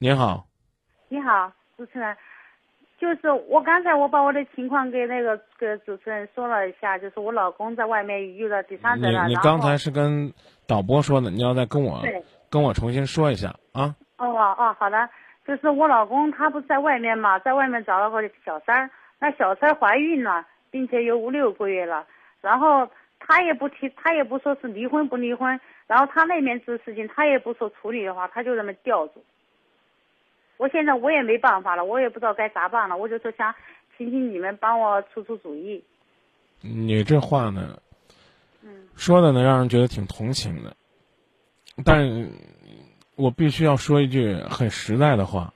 您好，你好，主持人，就是我刚才我把我的情况给那个给主持人说了一下，就是我老公在外面遇到第三者了。你你刚才是跟导播说的，你要再跟我，跟我重新说一下啊。哦哦哦，好的，就是我老公他不是在外面嘛，在外面找了个小三儿，那小三儿怀孕了，并且有五六个月了，然后他也不提，他也不说是离婚不离婚，然后他那边这事情他也不说处理的话，他就这么吊住。我现在我也没办法了，我也不知道该咋办了，我就说想请请你们帮我出出主意。你这话呢，嗯说的呢让人觉得挺同情的，但我必须要说一句很实在的话，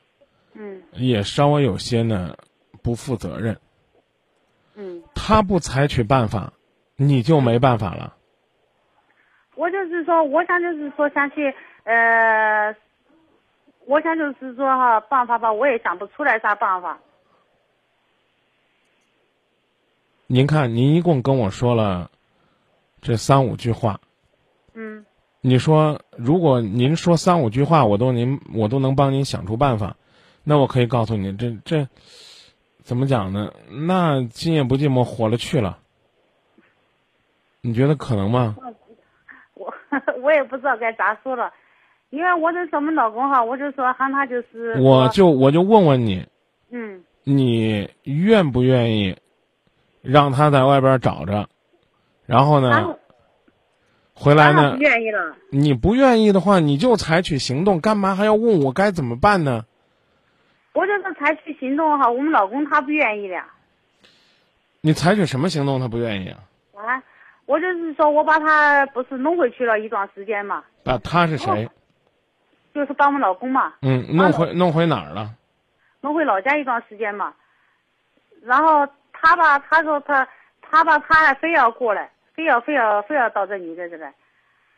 嗯也稍微有些呢不负责任。嗯，他不采取办法，你就没办法了。我就是说，我想就是说想去呃，我想就是说哈，办法吧，我也想不出来啥办法。您看，您一共跟我说了这三五句话，嗯你说如果您说三五句话，我都您我都能帮您想出办法，那我可以告诉你，这这怎么讲呢？那今夜不寂寞火了去了，你觉得可能吗？我 我也不知道该咋说了，因为我就说我们老公哈，我就说喊他就是我就我就问问你，嗯你愿不愿意让他在外边找着，然后呢回来呢不？愿意了。你不愿意的话，你就采取行动，干嘛还要问我该怎么办呢？我就是采取行动哈，我们老公他不愿意的。你采取什么行动他不愿意啊？啊，我就是说我把他不是弄回去了一段时间嘛，啊，他是谁？就是帮我们老公嘛。嗯，弄回弄回哪儿了？弄回老家一段时间嘛，然后他吧，他说他他吧，他还非要过来，非要非要非要到这你这里来，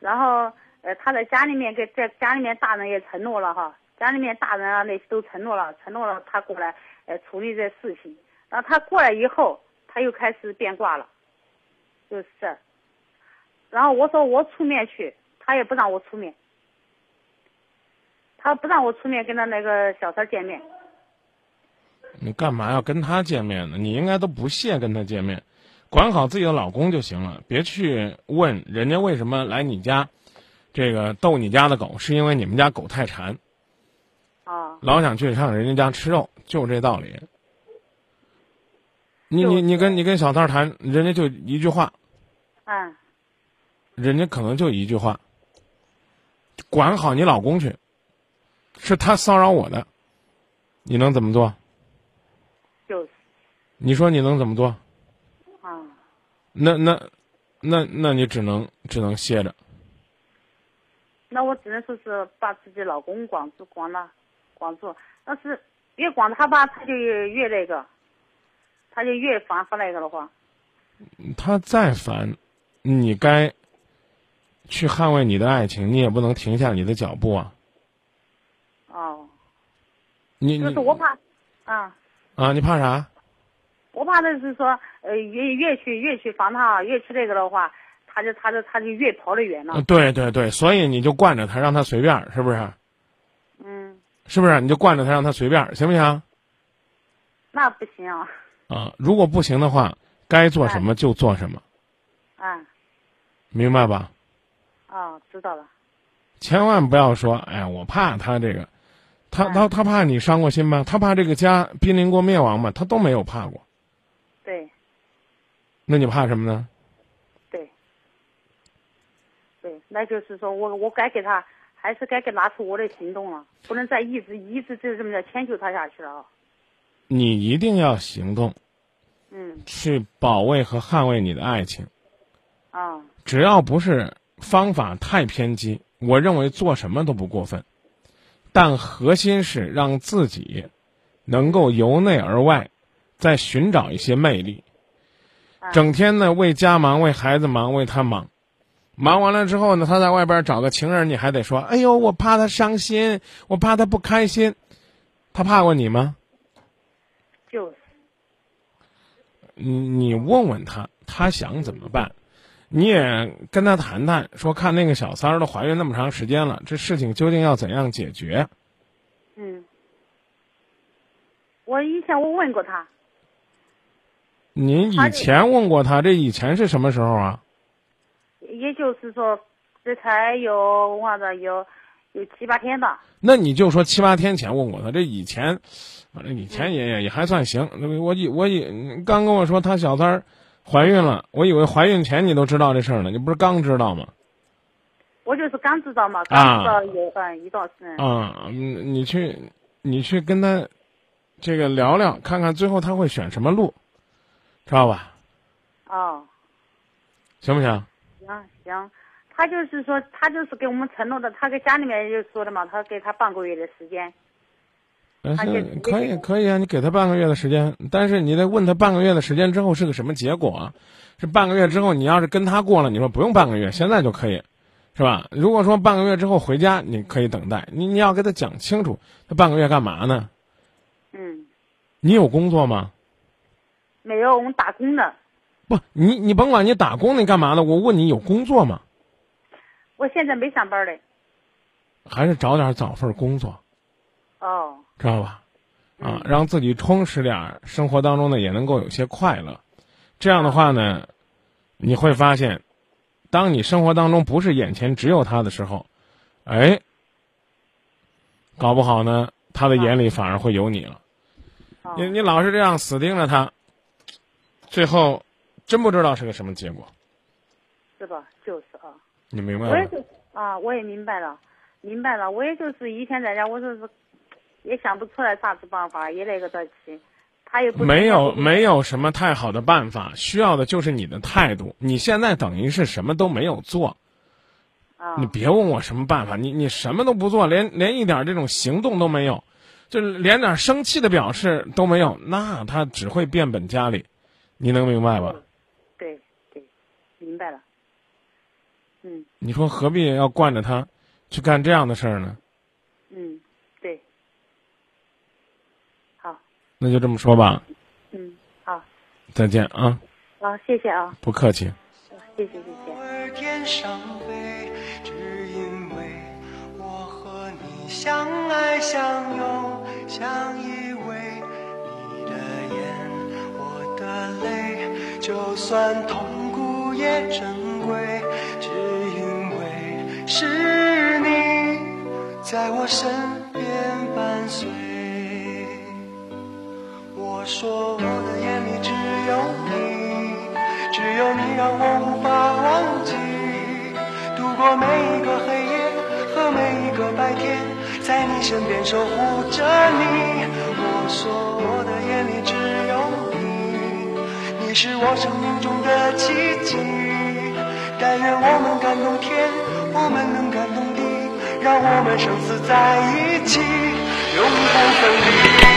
然后呃他在家里面给在家里面大人也承诺了哈，家里面大人啊那些都承诺了，承诺了他过来呃处理这事情，然后他过来以后他又开始变卦了，就是这，然后我说我出面去，他也不让我出面，他不让我出面跟他那个小三见面。你干嘛要跟他见面呢？你应该都不屑跟他见面，管好自己的老公就行了，别去问人家为什么来你家，这个逗你家的狗，是因为你们家狗太馋，啊，老想去上人家家吃肉，就这道理。你你你跟你跟小三儿谈，人家就一句话，嗯，人家可能就一句话，管好你老公去，是他骚扰我的，你能怎么做？就是你说你能怎么做？啊，那那那那你只能只能歇着。那我只能说是把自己老公管住，管了，管住。但是越管他吧，他就越越那个，他就越烦和那个的话，他再烦，你该去捍卫你的爱情，你也不能停下你的脚步啊！哦，你你就是我怕，啊，啊，你怕啥？我怕的是说，呃，越越去越去防他，越去那个的话，他就他就他就越跑得远了呃。对对对，所以你就惯着他，让他随便儿，是不是？嗯，是不是？你就惯着他，让他随便，行不行？那不行啊，啊，如果不行的话，该做什么就做什么，啊，明白吧？哦，知道了。千万不要说，哎，我怕他这个，他他他怕你伤过心吗？他怕这个家濒临过灭亡吗？他都没有怕过，对那你怕什么呢？对，对，那就是说我我该给他，还是该给拿出我的行动了，不能再一直一直就这么着迁就他下去了啊。你一定要行动，嗯去保卫和捍卫你的爱情。啊只要不是方法太偏激，我认为做什么都不过分。但核心是让自己能够由内而外，再寻找一些魅力。啊整天呢为家忙，为孩子忙，为他忙，忙完了之后呢，他在外边找个情人，你还得说：“哎呦，我怕他伤心，我怕他不开心。”他怕过你吗？就是你你问问他，他想怎么办？你也跟他谈谈，说看那个小三儿都怀孕那么长时间了，这事情究竟要怎样解决？嗯，我以前我问过他，您以前问过他，这以前是什么时候啊？也就是说，这才有我的有有七八天吧。那你就说七八天前问过他，这以前，反正以前也也也还算行。那我以我以刚跟我说他小三儿怀孕了，我以为怀孕前你都知道这事儿呢，你不是刚知道吗？我就是刚知道嘛，刚知道有嗯一段时间。啊，嗯，你去你去跟他这个聊聊，看看最后他会选什么路，知道吧？哦，行不行？行行，他就是说，他就是给我们承诺的，他给家里面就说的嘛，他给他半个月的时间。嗯，可以可以啊，你给他半个月的时间，但是你得问他半个月的时间之后是个什么结果啊？是半个月之后你要是跟他过了，你说不用半个月，现在就可以，是吧？如果说半个月之后回家，你可以等待，你你要给他讲清楚，他半个月干嘛呢？嗯，你有工作吗？没有，我们打工的。不，你你甭管你打工你干嘛呢？我问你有工作吗？我现在没上班嘞。还是找点找份工作，哦，知道吧？啊嗯，让自己充实点儿，生活当中呢也能够有些快乐。这样的话呢，你会发现，当你生活当中不是眼前只有他的时候，哎，搞不好呢，他的眼里反而会有你了。哦你你老是这样死盯着他，最后真不知道是个什么结果。是吧？就是啊，你明白了？我也就啊，我也明白了，明白了。我也就是以前在家，我就是也想不出来啥子办法，也那个得起，他也不没有没有什么太好的办法，需要的就是你的态度。你现在等于是什么都没有做，啊你别问我什么办法，你你什么都不做，连连一点这种行动都没有，就连点生气的表示都没有，那他只会变本加厉，你能明白吧？对对，明白了。嗯你说何必要惯着他去干这样的事儿呢？嗯，对。好，那就这么说吧，嗯，好，再见啊，好，谢谢啊，不客气。谢谢谢谢。而天上飞，只因为我和你相爱相拥，相依偎。你的眼，我的泪，就算痛苦也珍贵，只因为是你在我身边伴随。我说我的眼里只有你，只有你让我无法忘记。度过每一个黑夜和每一个白天，在你身边守护着你。我说我的眼里只有你，你是我生命中的奇迹。但愿我们感动天，我们能感动地，让我们生死在一起，永不分离。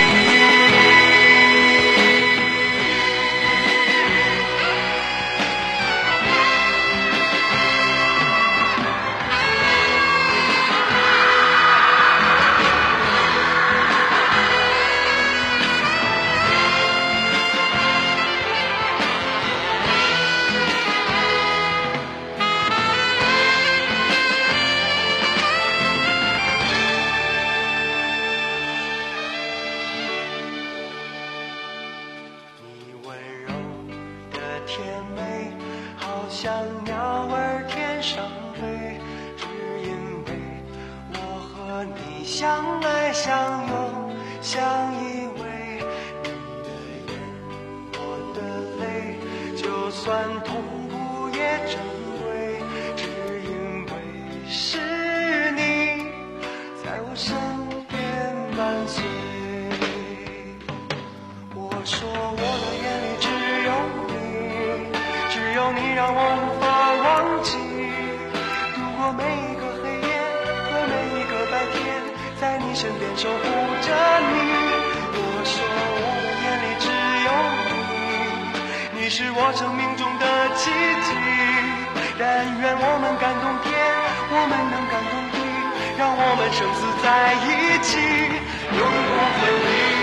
相爱相拥，相但愿我们感动天，我们能感动地，让我们生死在一起，永不分离。